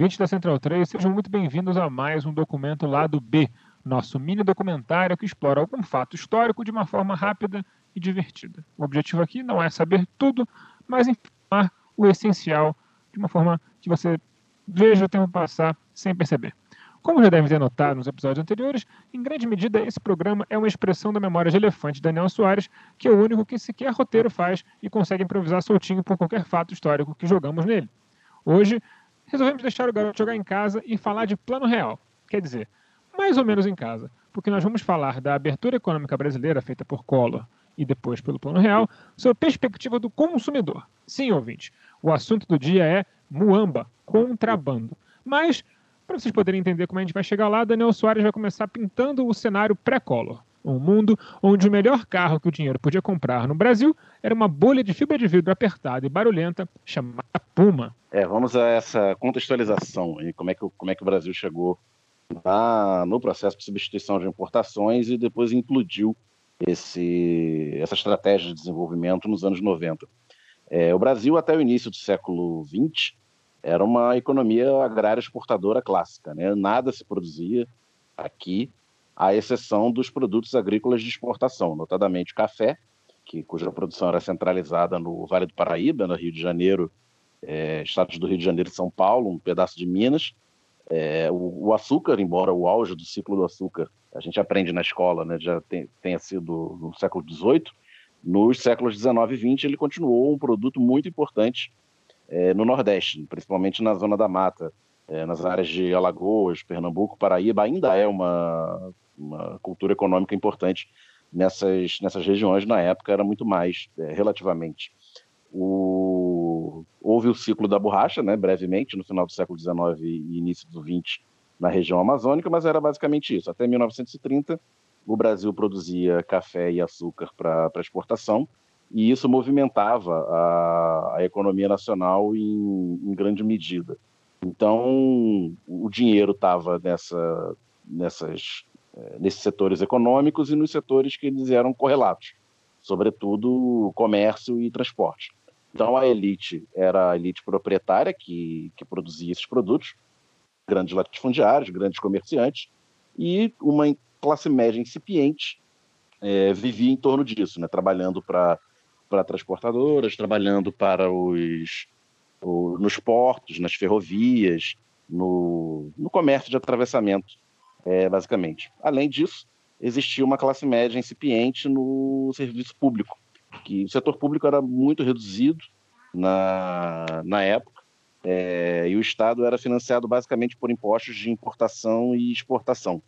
ouvintes da Central 3, sejam muito bem-vindos a mais um documento Lado B, nosso mini documentário que explora algum fato histórico de uma forma rápida e divertida. O objetivo aqui não é saber tudo, mas informar o essencial de uma forma que você veja o tempo passar sem perceber. Como já devem ter notado nos episódios anteriores, em grande medida esse programa é uma expressão da memória de elefante Daniel Soares, que é o único que sequer roteiro faz e consegue improvisar soltinho por qualquer fato histórico que jogamos nele. Hoje, resolvemos deixar o garoto jogar em casa e falar de plano real. Quer dizer, mais ou menos em casa, porque nós vamos falar da abertura econômica brasileira feita por Collor e depois pelo Plano Real, sob a perspectiva do consumidor. Sim, ouvinte, o assunto do dia é muamba, contrabando. Mas, para vocês poderem entender como a gente vai chegar lá, Daniel Soares vai começar pintando o cenário pré-Collor. Um mundo onde o melhor carro que o dinheiro podia comprar no Brasil era uma bolha de fibra de vidro apertada e barulhenta chamada Puma. É, vamos a essa contextualização e como é que, como é que o Brasil chegou na, no processo de substituição de importações e depois implodiu esse, essa estratégia de desenvolvimento nos anos 90. É, o Brasil, até o início do século XX, era uma economia agrária exportadora clássica. Né? Nada se produzia aqui, à exceção dos produtos agrícolas de exportação, notadamente café, que, cuja produção era centralizada no Vale do Paraíba, no Rio de Janeiro, é, estados do Rio de Janeiro e São Paulo, um pedaço de Minas, é, o, o, açúcar, embora o auge do ciclo do açúcar a gente aprende na escola, né, já tem, tenha sido no século XVIII, nos séculos XIX e XX ele continuou um produto muito importante é, no Nordeste, principalmente na zona da mata, é, nas áreas de Alagoas, Pernambuco, Paraíba, ainda é uma, uma cultura econômica importante nessas, nessas regiões, na época era muito mais, é, relativamente. O... Houve o ciclo da borracha, né, brevemente, no final do século XIX e início do XX, na região amazônica, mas era basicamente isso. Até 1930, o Brasil produzia café e açúcar para exportação, e isso movimentava a, a economia nacional em, em, grande medida. Então, o dinheiro estava nessa, nessas, nesses setores econômicos e nos setores que eles eram correlatos, sobretudo comércio e transporte. Então a elite era a elite proprietária que, que produzia esses produtos, grandes latifundiários, grandes comerciantes, e uma classe média incipiente é, vivia em torno disso, né, trabalhando para transportadoras, trabalhando para os, o, nos portos, nas ferrovias, no, no comércio de atravessamento, é, basicamente. Além disso, existia uma classe média incipiente no serviço público, que o setor público era muito reduzido na, na época, é, e o Estado era financiado basicamente por impostos de importação e exportação.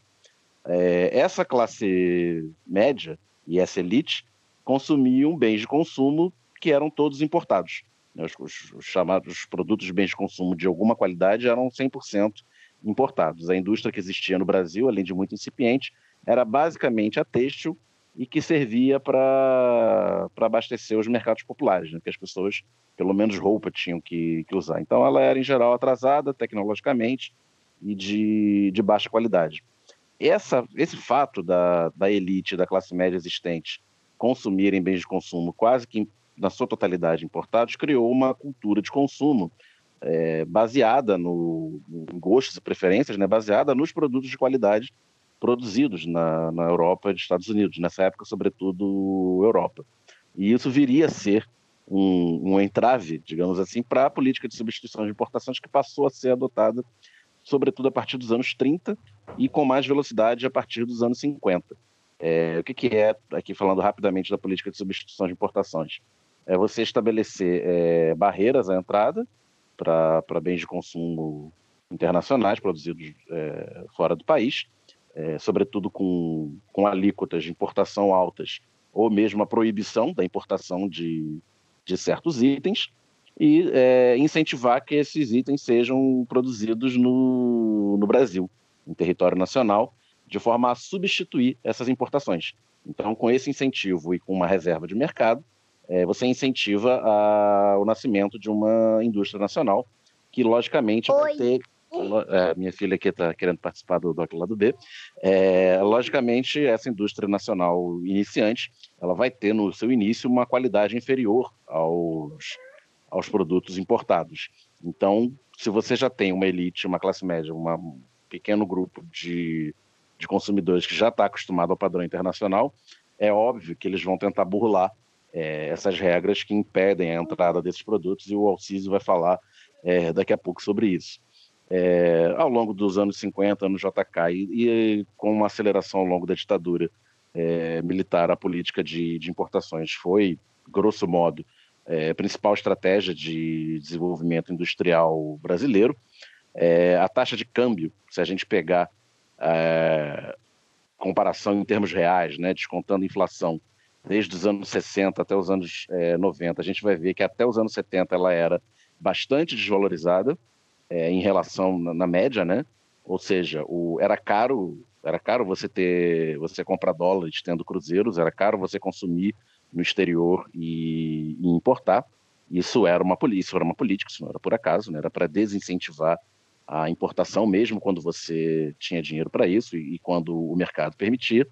É, essa classe média e essa elite consumiam bens de consumo que eram todos importados. Os, os, os chamados produtos de bens de consumo de alguma qualidade eram 100% importados. A indústria que existia no Brasil, além de muito incipiente, era basicamente a têxtil e que servia para abastecer os mercados populares, né? que as pessoas, pelo menos roupa, tinham que, que, usar. Então, ela era, em geral, atrasada tecnologicamente e de, de baixa qualidade. Essa, esse fato da, da elite da classe média existente consumirem bens de consumo quase que na sua totalidade importados criou uma cultura de consumo é, baseada no, em gostos e preferências, né, baseada nos produtos de qualidade produzidos na, na Europa e nos Estados Unidos, nessa época, sobretudo, Europa. E isso viria a ser um, um entrave, digamos assim, para a política de substituição de importações que passou a ser adotada, sobretudo a partir dos anos 30 e com mais velocidade a partir dos anos 50. É, o que, que, é, aqui falando rapidamente da política de substituição de importações? É você estabelecer é, barreiras à entrada para bens de consumo internacionais produzidos é, fora do país, é, sobretudo com, com alíquotas de importação altas, ou mesmo a proibição da importação de, de certos itens, e é, incentivar que esses itens sejam produzidos no, no Brasil, em território nacional, de forma a substituir essas importações. Então, com esse incentivo e com uma reserva de mercado, é, você incentiva a, o nascimento de uma indústria nacional que, logicamente, Oi. vai ter é, minha filha aqui está querendo participar do Doc Lado B. É, logicamente, essa indústria nacional iniciante, ela vai ter no seu início uma qualidade inferior aos, aos produtos importados. Então, se você já tem uma elite, uma classe média, uma, um pequeno grupo de, de consumidores que já está acostumado ao padrão internacional, é óbvio que eles vão tentar burlar é, essas regras que impedem a entrada desses produtos e o Alciso vai falar é, daqui a pouco sobre isso. É, ao longo dos anos 50, no JK, e, e, com uma aceleração ao longo da ditadura é, militar, a política de, de, importações foi, grosso modo, é, a principal estratégia de desenvolvimento industrial brasileiro. É, a taxa de câmbio, se a gente pegar comparação em termos reais, né, descontando inflação, desde os anos 60 até os anos é, 90, a gente vai ver que até os anos 70 ela era bastante desvalorizada é, em relação na, na, média, né? Ou seja, o, era caro, era caro você ter, você comprar dólares tendo cruzeiros, era caro você consumir no exterior e, e importar. Isso era uma polícia, era uma política, isso não era por acaso, né? Era para desincentivar a importação mesmo quando você tinha dinheiro para isso e, e quando o mercado permitia.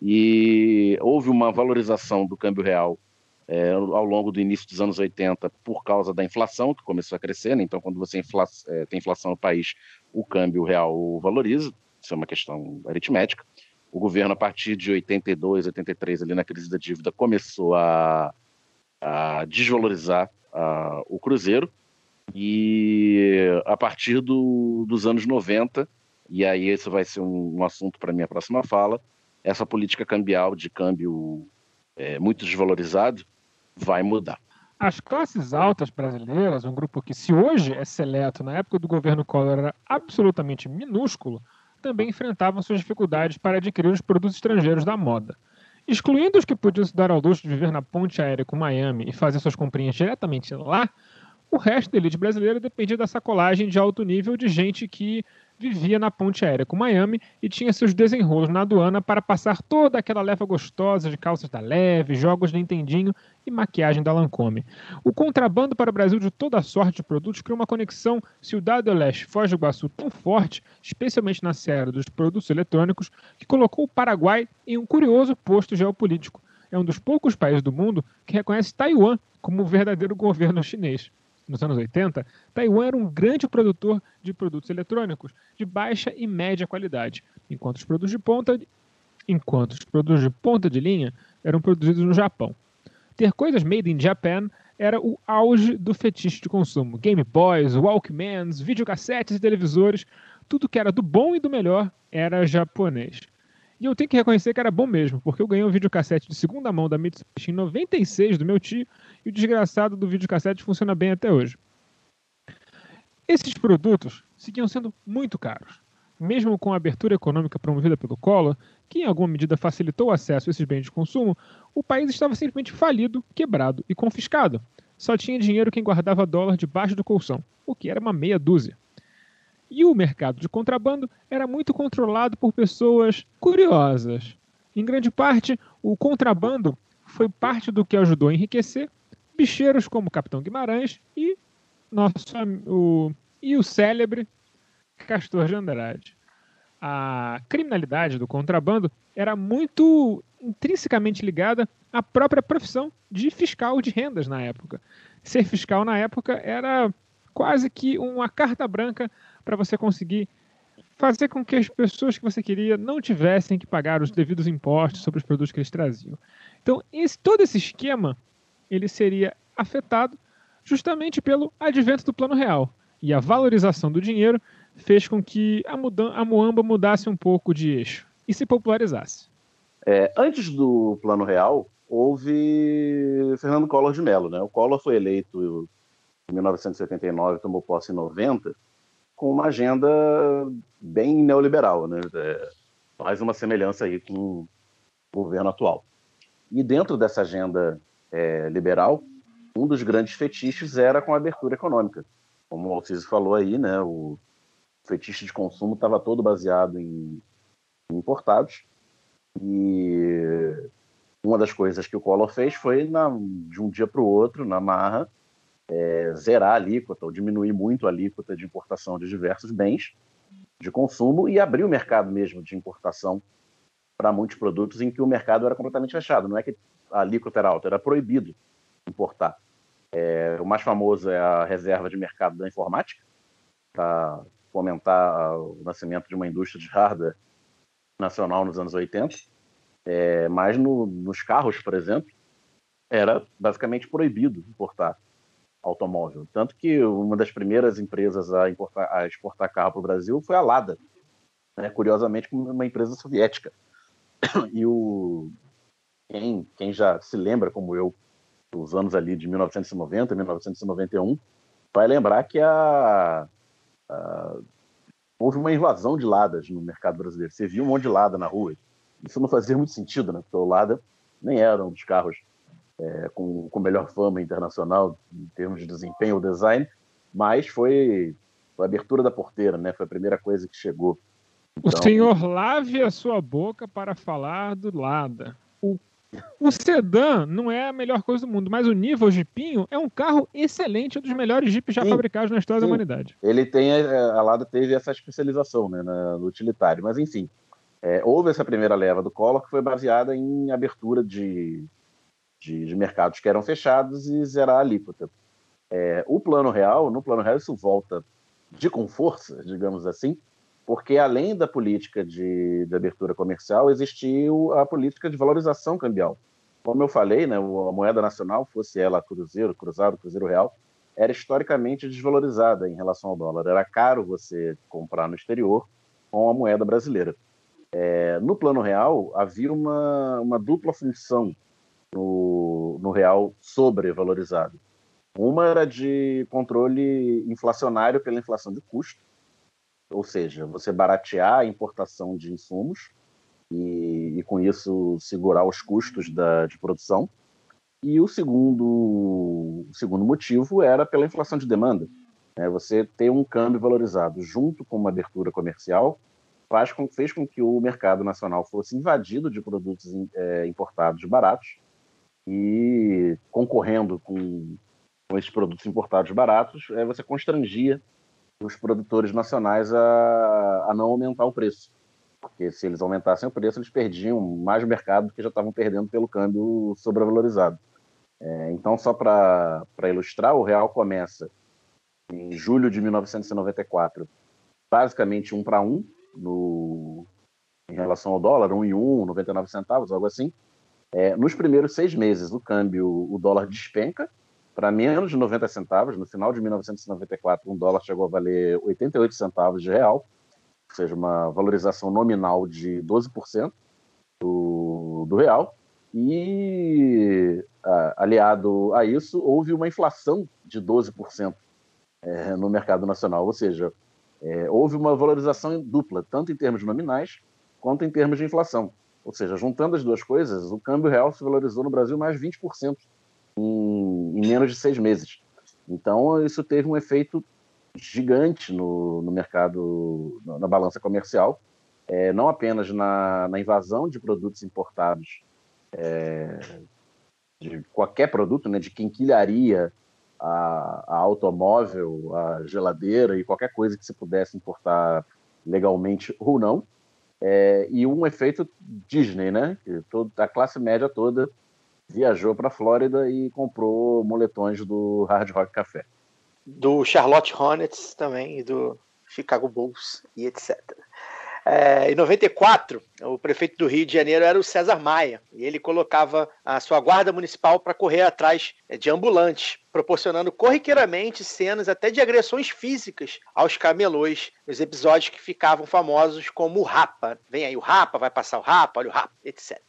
E houve uma valorização do câmbio real é, ao longo do início dos anos 80 por causa da inflação, que começou a crescer. Né? Então, quando você infla, é, tem inflação no país, o câmbio real valoriza. Isso é uma questão aritmética. O governo, a partir de 82, 83, ali na crise da dívida, começou a, a desvalorizar a, o cruzeiro. E a partir do, dos anos 90, e aí esse vai ser um, um assunto para minha próxima fala, essa política cambial de câmbio é, muito desvalorizado vai mudar. As classes altas brasileiras, um grupo que, se hoje é seleto, na época do governo Collor era absolutamente minúsculo, também enfrentavam suas dificuldades para adquirir os produtos estrangeiros da moda. Excluindo os que podiam se dar ao luxo de viver na ponte aérea com Miami e fazer suas comprinhas diretamente lá, o resto da elite brasileira dependia da sacolagem de alto nível de gente que vivia na ponte aérea com Miami e tinha seus desenrolos na aduana para passar toda aquela leva gostosa de calças da Leve, jogos de Nintendinho e maquiagem da Lancome. O contrabando para o Brasil de toda sorte de produtos criou uma conexão Ciudad del Leste, Foz do Iguaçu tão forte, especialmente na série dos produtos eletrônicos, que colocou o Paraguai em um curioso posto geopolítico. É um dos poucos países do mundo que reconhece Taiwan como o verdadeiro governo chinês nos anos 80, Taiwan era um grande produtor de produtos eletrônicos de baixa e média qualidade, enquanto os produtos de ponta, enquanto os produtos de ponta de linha eram produzidos no Japão. Ter coisas made in Japan era o auge do fetiche de consumo. Game Boys, Walkmans, videocassetes e televisores, tudo que era do bom e do melhor era japonês. E eu tenho que reconhecer que era bom mesmo, porque eu ganhei um videocassete de segunda mão da Mitsubishi em 96 do meu tio e o desgraçado do videocassete funciona bem até hoje. Esses produtos seguiam sendo muito caros. Mesmo com a abertura econômica promovida pelo Collor, que em alguma medida facilitou o acesso a esses bens de consumo, o país estava simplesmente falido, quebrado e confiscado. Só tinha dinheiro quem guardava dólar debaixo do colchão, o que era uma meia dúzia. E o mercado de contrabando era muito controlado por pessoas curiosas. Em grande parte, o contrabando foi parte do que ajudou a enriquecer bicheiros como Capitão Guimarães e, nosso, o, e o célebre Castor de Andrade. A criminalidade do contrabando era muito intrinsecamente ligada à própria profissão de fiscal de rendas na época. Ser fiscal na época era quase que uma carta branca para você conseguir fazer com que as pessoas que você queria não tivessem que pagar os devidos impostos sobre os produtos que eles traziam. Então, esse, todo esse esquema ele seria afetado justamente pelo advento do Plano Real. E a valorização do dinheiro fez com que a, mudan a Moamba mudasse um pouco de eixo e se popularizasse. É, antes do Plano Real, houve Fernando Collor de Mello. Né? O Collor foi eleito em 1979, tomou posse em 90, com uma agenda bem neoliberal. Né? É, faz uma semelhança aí com o governo atual. E dentro dessa agenda é, liberal, um dos grandes fetiches era com a abertura econômica. Como o Alciso falou aí, né, o fetiche de consumo estava todo baseado em, importados. E uma das coisas que o Collor fez foi, na, de um dia para o outro, na marra, é, zerar a alíquota ou diminuir muito a alíquota de importação de diversos bens de consumo e abrir o mercado mesmo de importação para muitos produtos em que o mercado era completamente fechado. Não é que a alíquota era alta, era proibido importar. É, o mais famoso é a reserva de mercado da informática, para fomentar o nascimento de uma indústria de hardware nacional nos anos 80. É, mas no, nos carros, por exemplo, era basicamente proibido importar automóvel. Tanto que uma das primeiras empresas a, importar, a exportar carro para o Brasil foi a Lada, né? curiosamente uma empresa soviética. E o quem, quem já se lembra, como eu, dos anos ali de 1990, 1991, vai lembrar que a, a, houve uma invasão de ladas no mercado brasileiro. Você viu um monte de lada na rua. Isso não fazia muito sentido, né? Porque o Lada nem era um dos carros é, com, com melhor fama internacional em termos de desempenho ou design, mas foi, foi a abertura da porteira, né? Foi a primeira coisa que chegou. Então... O senhor lave a sua boca para falar do Lada. O, o sedã não é a melhor coisa do mundo, mas o nível Jeepinho é um carro excelente, um dos melhores Jeeps já sim, fabricados na história sim. da humanidade. Ele tem, a, a Lada teve essa especialização né, no utilitário, mas enfim, é, houve essa primeira leva do Collor que foi baseada em abertura de, de, de mercados que eram fechados e zerar a alíquota. É, o plano real, no plano real, isso volta de com força, digamos assim, porque além da política de, de abertura comercial, existiu a política de valorização cambial. Como eu falei, né, a moeda nacional, fosse ela cruzeiro, cruzado, cruzeiro real, era historicamente desvalorizada em relação ao dólar. Era caro você comprar no exterior com a moeda brasileira. É, no plano real, havia uma, uma dupla função no, no real sobrevalorizado. Uma era de controle inflacionário pela inflação de custo, ou seja, você baratear a importação de insumos e, e com isso segurar os custos da, de produção. E o segundo, o segundo motivo era pela inflação de demanda. É você ter um câmbio valorizado junto com uma abertura comercial faz com, fez com que o mercado nacional fosse invadido de produtos é, importados baratos e concorrendo com, com esses produtos importados baratos, é, você constrangia os produtores nacionais a, a não aumentar o preço. Porque se eles aumentassem o preço, eles perdiam mais mercado do que já estavam perdendo pelo câmbio sobrevalorizado. É, então, só para ilustrar, o real começa em julho de 1994, basicamente um para um no, em relação ao dólar, um e um, 99 centavos, algo assim. É, nos primeiros seis meses, o câmbio, o dólar despenca para menos de 90 centavos. No final de 1994, um dólar chegou a valer 88 centavos de real, ou seja, uma valorização nominal de 12% do, do real. E, aliado a isso, houve uma inflação de 12% é, no mercado nacional, ou seja, é, houve uma valorização dupla, tanto em termos nominais quanto em termos de inflação. Ou seja, juntando as duas coisas, o câmbio real se valorizou no Brasil mais 20% em, em menos de seis meses. Então, isso teve um efeito gigante no, no mercado, na balança comercial, é, não apenas na, na, invasão de produtos importados, é, de qualquer produto, né, de quinquilharia a, a, automóvel, a geladeira e qualquer coisa que se pudesse importar legalmente ou não, é, e um efeito Disney, né? Todo, a classe média toda viajou para a Flórida e comprou moletões do Hard Rock Café. Do Charlotte Hornets também, e do Chicago Bulls e etc. É, em 94, o prefeito do Rio de Janeiro era o César Maia, e ele colocava a sua guarda municipal para correr atrás é, de ambulantes, proporcionando corriqueiramente cenas até de agressões físicas aos camelôs, nos episódios que ficavam famosos como o Rapa. Vem aí o Rapa, vai passar o Rapa, olha o Rapa, etc.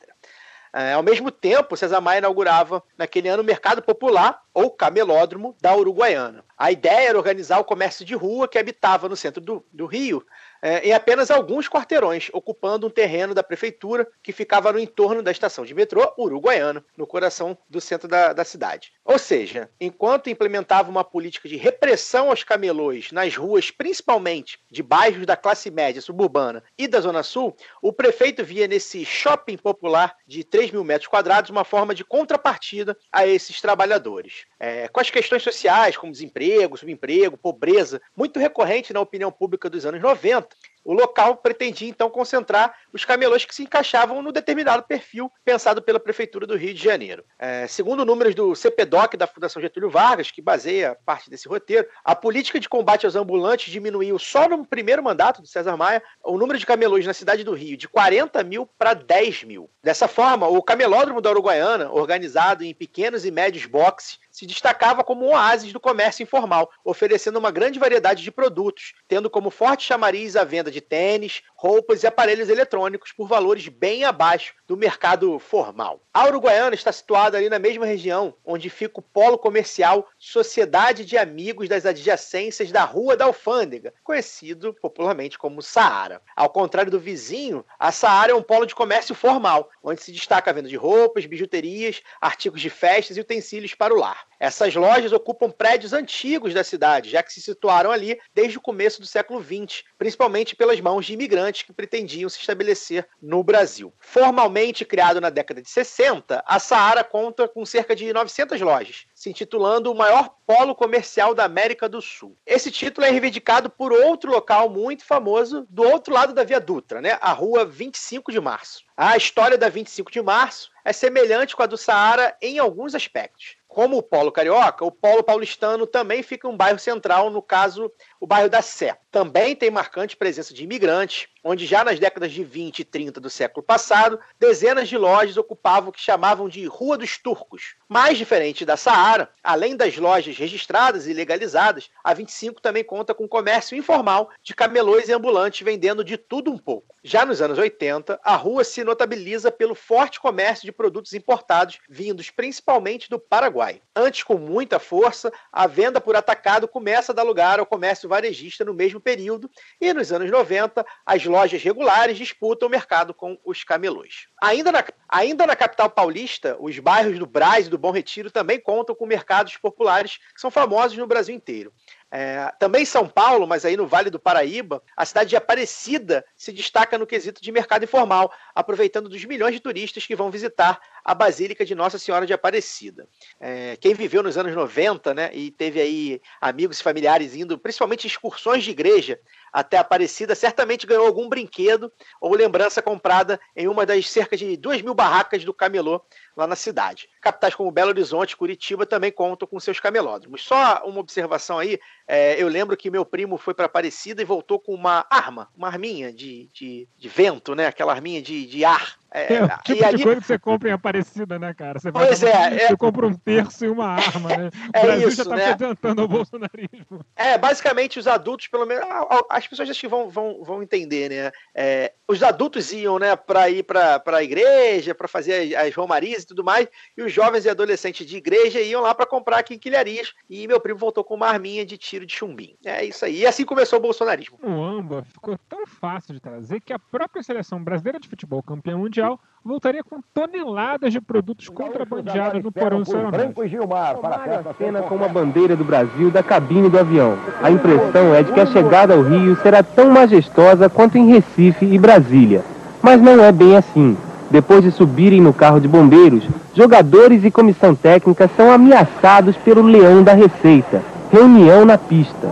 É, ao mesmo tempo, César Maia inaugurava naquele ano o Mercado Popular, ou Camelódromo, da Uruguaiana. A ideia era organizar o comércio de rua que habitava no centro do, do Rio é, em apenas alguns quarteirões, ocupando um terreno da prefeitura que ficava no entorno da estação de metrô Uruguaiana, no coração do centro da, da cidade. Ou seja, enquanto implementava uma política de repressão aos camelôs nas ruas, principalmente de bairros da classe média suburbana e da Zona Sul, o prefeito via nesse shopping popular de 3 mil metros quadrados uma forma de contrapartida a esses trabalhadores. É, com as questões sociais, como desemprego, subemprego, pobreza, muito recorrente na opinião pública dos anos 90, O local pretendia então concentrar os camelôs que se encaixavam no determinado perfil pensado pela Prefeitura do Rio de Janeiro. É, segundo números do CPDOC da Fundação Getúlio Vargas, que baseia parte desse roteiro, a política de combate aos ambulantes diminuiu só no primeiro mandato do César Maia o número de camelôs na cidade do Rio de 40 mil para 10 mil. Dessa forma, o camelódromo da Uruguaiana, organizado em pequenos e médios boxes, se destacava como um oásis do comércio informal, oferecendo uma grande variedade de produtos, tendo como forte chamariz a venda de tênis, roupas e aparelhos eletrônicos por valores bem abaixo do mercado formal. A Uruguaiana está situada ali na mesma região onde fica o polo comercial Sociedade de Amigos das Adjacências da Rua da Alfândega, conhecido popularmente como Saara. Ao contrário do vizinho, a Saara é um polo de comércio formal, onde se destaca a venda de roupas, bijuterias, artigos de festas e utensílios para o lar. Essas lojas ocupam prédios antigos da cidade, já que se situaram ali desde o começo do século XX, principalmente pelas mãos de imigrantes que pretendiam se estabelecer no Brasil. Formalmente criado na década de 60, a Saara conta com cerca de 900 lojas, se intitulando o maior polo comercial da América do Sul. Esse título é reivindicado por outro local muito famoso do outro lado da Via Dutra, né? a Rua 25 de Março. A história da 25 de Março é semelhante com a do Saara em alguns aspectos. Como o polo carioca, o polo paulistano também fica um bairro central, no caso, o bairro da Sé. Também tem marcante presença de imigrantes, onde já nas décadas de 20 e 30 do século passado, dezenas de lojas ocupavam o que chamavam de Rua dos Turcos. Mais diferente da Saara, além das lojas registradas e legalizadas, a 25 também conta com comércio informal de camelôs e ambulantes vendendo de tudo um pouco. Já nos anos 80, a rua se notabiliza pelo forte comércio de produtos importados, vindos principalmente do Paraguai. Antes, com muita força, a venda por atacado começa a dar lugar ao comércio varejista no mesmo período, e nos anos 90, as lojas regulares disputam o mercado com os camelôs. Ainda na, ainda na capital paulista, os bairros do Brás e do Bom Retiro também contam com mercados populares que são famosos no Brasil inteiro. É, também em São Paulo, mas aí no Vale do Paraíba, a cidade de Aparecida se destaca no quesito de mercado informal, aproveitando dos milhões de turistas que vão visitar a Basílica de Nossa Senhora de Aparecida. É, quem viveu nos anos 90 né, e teve aí amigos e familiares indo, principalmente excursões de igreja até Aparecida, certamente ganhou algum brinquedo ou lembrança comprada em uma das cerca de duas mil barracas do camelô lá na cidade. Capitais como Belo Horizonte Curitiba também contam com seus camelódromos. Só uma observação aí, é, eu lembro que meu primo foi para Aparecida e voltou com uma arma, uma arminha de, de, de vento, né? Aquela arminha de, de ar é, é, o tipo ali... de coisa que você compra em Aparecida, né, cara? Você pois vai, é, é. Você compra um terço e uma arma, né? O é Brasil isso, já tá né? se adiantando ao bolsonarismo. É, basicamente os adultos, pelo menos, as pessoas acho que vão, vão, vão entender, né? É, os adultos iam, né, para ir para a igreja, para fazer as, as romarias e tudo mais, e os jovens e adolescentes de igreja iam lá para comprar quinquilharias, e meu primo voltou com uma arminha de tiro de chumbim. É isso aí. E assim começou o bolsonarismo. O AMBA ficou tão fácil de trazer que a própria seleção brasileira de futebol campeã mundial voltaria com toneladas de produtos contrabandeados no porão do Branco e Gilmar para a cena com uma bandeira do Brasil da cabine do avião. A impressão é de que a chegada ao Rio será tão majestosa quanto em Recife e Brasília. Mas não é bem assim. Depois de subirem no carro de bombeiros, jogadores e comissão técnica são ameaçados pelo leão da Receita. Reunião na pista.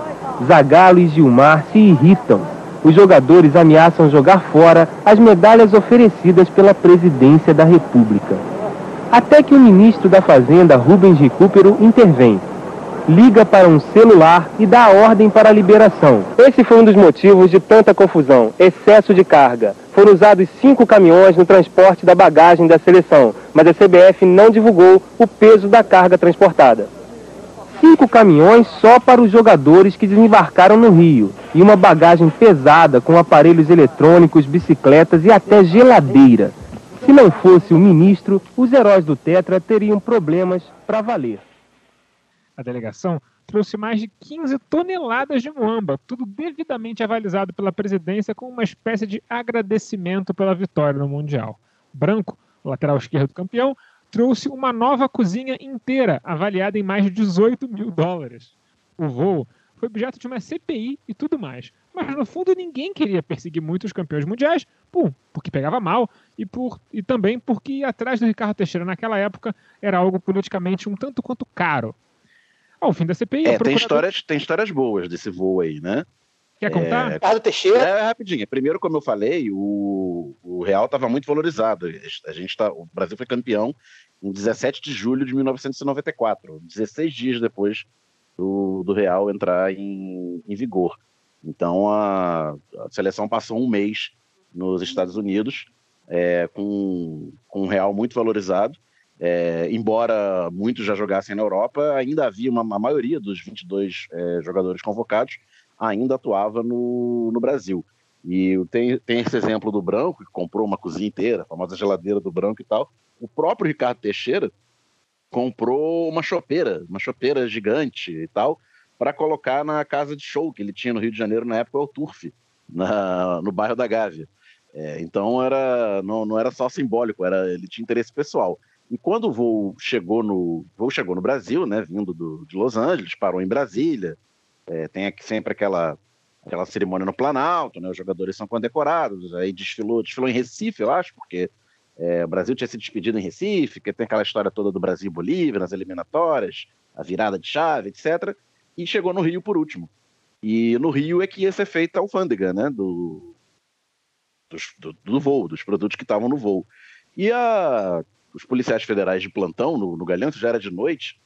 Zagalo e Gilmar se irritam os jogadores ameaçam jogar fora as medalhas oferecidas pela presidência da República. Até que o ministro da Fazenda, Rubens Recupero, intervém. Liga para um celular e dá ordem para a liberação. Esse foi um dos motivos de tanta confusão: excesso de carga. Foram usados cinco caminhões no transporte da bagagem da seleção, mas a CBF não divulgou o peso da carga transportada cinco caminhões só para os jogadores que desembarcaram no Rio e uma bagagem pesada com aparelhos eletrônicos, bicicletas e até geladeira. Se não fosse o ministro, os heróis do Tetra teriam problemas para valer. A delegação trouxe mais de 15 toneladas de muamba, tudo devidamente avalizado pela presidência como uma espécie de agradecimento pela vitória no Mundial. Branco, lateral esquerdo campeão, trouxe uma nova cozinha inteira, avaliada em mais de 18 mil dólares. O voo foi objeto de uma CPI e tudo mais. Mas no fundo ninguém queria perseguir muito os campeões mundiais, por, porque pegava mal e, por, e também porque ir atrás do Ricardo Teixeira naquela época era algo politicamente um tanto quanto caro. Ao fim da CPI. É, procurador... tem, histórias, tem histórias boas desse voo aí, né? Quer contar? É, Ricardo Teixeira. É, rapidinho. Primeiro, como eu falei, o, o real estava muito valorizado. A gente tá, o Brasil foi campeão em 17 de julho de 1994, 16 dias depois do, do real entrar em, em vigor. Então a, a, seleção passou um mês nos Estados Unidos é, com, com um real muito valorizado. É, embora muitos já jogassem na Europa, ainda havia uma, uma maioria dos 22 é, jogadores convocados ainda atuava no, no Brasil. E tem, tem esse exemplo do Branco, que comprou uma cozinha inteira, a famosa geladeira do Branco e tal. O próprio Ricardo Teixeira comprou uma chopeira, uma chopeira gigante e tal, para colocar na casa de show que ele tinha no Rio de Janeiro na época, o Turf, na, no bairro da Gávea. É, então era, não, não era só simbólico, era, ele tinha interesse pessoal. E quando o voo chegou no, voo chegou no Brasil, né, vindo do, de Los Angeles, parou em Brasília, é, tem aqui sempre aquela, aquela cerimônia no Planalto, né? Os jogadores são condecorados. Aí desfilou, desfilou em Recife, eu acho, porque é, o Brasil tinha se despedido em Recife, que tem aquela história toda do Brasil e Bolívia nas eliminatórias, a virada de chave, etc. E chegou no Rio por último. E no Rio é que ia ser feita a alfândega, né? Do, do, do voo, dos produtos que estavam no voo. E a, os policiais federais de plantão no, no Galhão, já era de noite,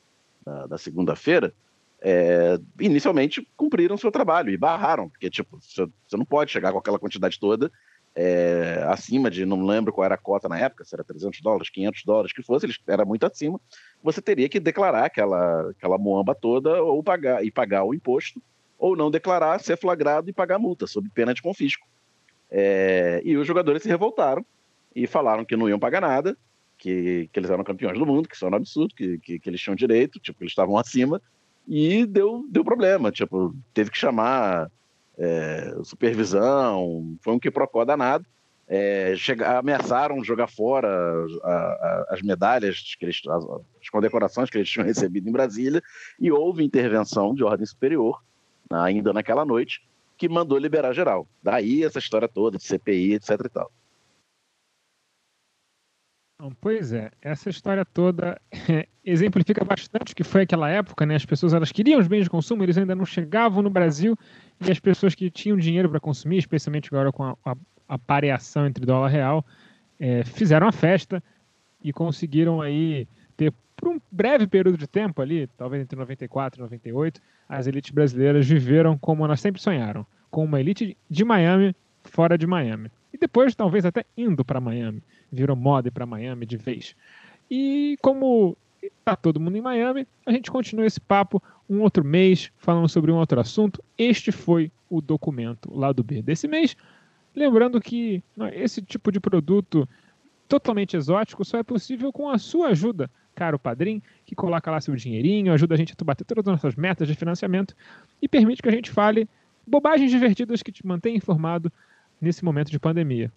da, da segunda-feira, é, inicialmente cumpriram seu trabalho e barraram, porque tipo, você, não pode chegar com aquela quantidade toda é, acima de, não lembro qual era a cota na época, se era 300 dólares, 500 dólares, que fosse, eles, era muito acima, você teria que declarar aquela, aquela moamba toda ou pagar, e pagar o imposto, ou não declarar, ser flagrado e pagar multa, sob pena de confisco. É, e os jogadores se revoltaram e falaram que não iam pagar nada, que, que eles eram campeões do mundo, que isso era um absurdo, que, que, que eles tinham direito, tipo, eles estavam acima, e deu, deu problema. Tipo, teve que chamar é, supervisão, foi um que procó danado. É, chega, ameaçaram jogar fora a, a, as medalhas, que eles, as, as, condecorações que eles tinham recebido em Brasília, e houve intervenção de ordem superior, ainda naquela noite, que mandou liberar geral. Daí essa história toda de CPI, etc e tal. Pois é, essa história toda exemplifica bastante o que foi aquela época, né? As pessoas elas queriam os bens de consumo, eles ainda não chegavam no Brasil e as pessoas que tinham dinheiro para consumir, especialmente agora com a, a, a pareação entre dólar e real, é, fizeram a festa e conseguiram aí ter por um breve período de tempo ali, talvez entre 94 e 98, as elites brasileiras viveram como elas sempre sonharam, com uma elite de Miami fora de Miami. E depois talvez até indo para Miami virou moda ir para Miami de vez. E como está todo mundo em Miami, a gente continua esse papo um outro mês, falando sobre um outro assunto. Este foi o documento lá do B desse mês. Lembrando que esse tipo de produto totalmente exótico só é possível com a sua ajuda, caro padrinho, que coloca lá seu dinheirinho, ajuda a gente a bater todas as nossas metas de financiamento e permite que a gente fale bobagens divertidas que te mantém informado nesse momento de pandemia.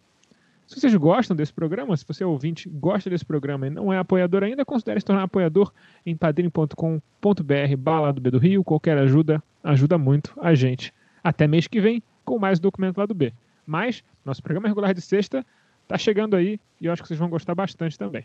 Se vocês gostam desse programa, se você é ouvinte, gosta desse programa e não é apoiador ainda, considere se tornar apoiador em padrim.com.br bala do B do Rio. Qualquer ajuda ajuda muito a gente. Até mês que vem com mais documento lá do B. Mas nosso programa regular de sexta está chegando aí e eu acho que vocês vão gostar bastante também.